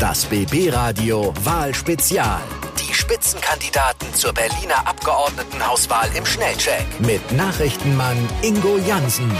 Das BB Radio Wahlspezial. Die Spitzenkandidaten zur Berliner Abgeordnetenhauswahl im Schnellcheck mit Nachrichtenmann Ingo Jansen.